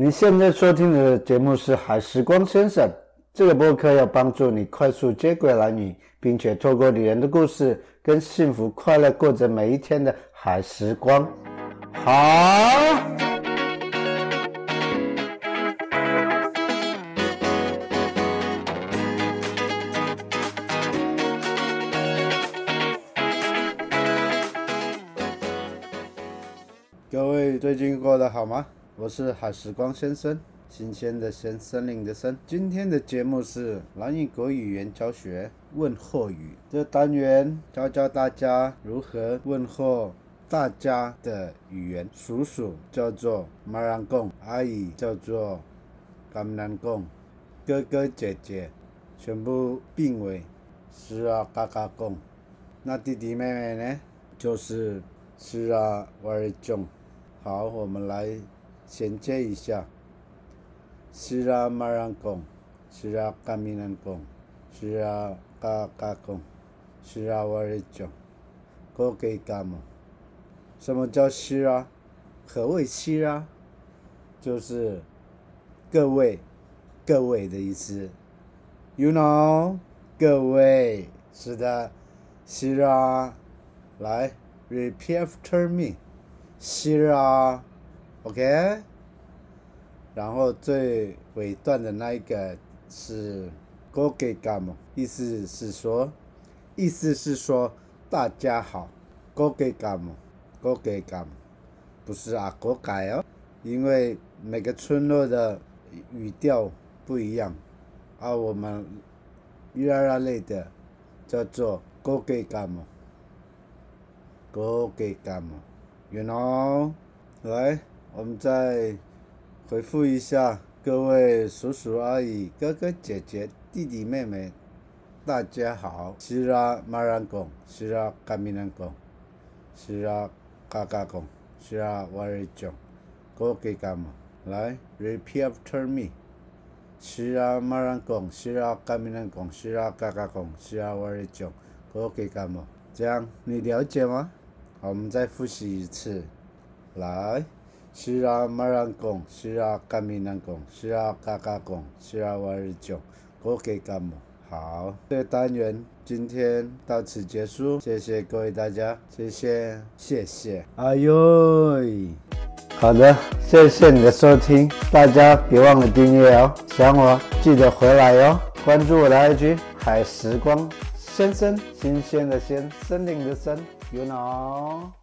你现在收听的节目是《海时光先生》这个播客，要帮助你快速接轨男女，并且透过女人的故事，跟幸福快乐过着每一天的海时光。好，各位最近过得好吗？我是海时光先生，新鲜的鲜，森林的森。今天的节目是蓝语国语言教学问候语，这单元教教大家如何问候大家的语言。叔叔叫做马兰贡，阿姨叫做甘南贡，哥哥姐姐全部并为是啊嘎嘎贡。那弟弟妹妹呢？就是是啊瓦尔囧。好，我们来。衔接一下，是啊，马兰贡，是啊，卡米兰贡，是啊，嘎嘎贡，是啊，瓦尔贡，各给干么？什么叫是啊？何谓是啊？就是各位，各位的意思。You know，各位，是的，是啊，来，repeat after me，是啊。OK，然后最尾段的那一个是 “go get gam”，意思是说，意思是说大家好，“go get gam”，“go get gam”，不是啊，“go 改”哦，因为每个村落的语调不一样，而我们越南类的叫做 “go get gam”，“go get gam”，you know，来。我们再回复一下各位叔叔阿姨、哥哥姐姐、弟弟妹妹，大家好。是啊，马兰贡，是啊，卡米兰贡，是啊，嘎嘎贡，是啊，瓦尔贡，各给干嘛？来，repeat after me。是啊，马兰贡，是啊，卡米兰贡，是啊，嘎嘎贡，是啊，瓦尔贡，各给干嘛？这样你了解吗？好，我们再复习一次，来。是啊，马兰贡，是啊，甘米兰贡，是啊，嘎嘎贡，是啊，瓦尔贡，各给干么？好，这单元今天到此结束，谢谢各位大家，谢谢，谢谢。哎呦，好的，谢谢你的收听，大家别忘了订阅哦，想我记得回来哟，关注我的 IG 海时光先生，新鲜的鲜，森林的森，you know。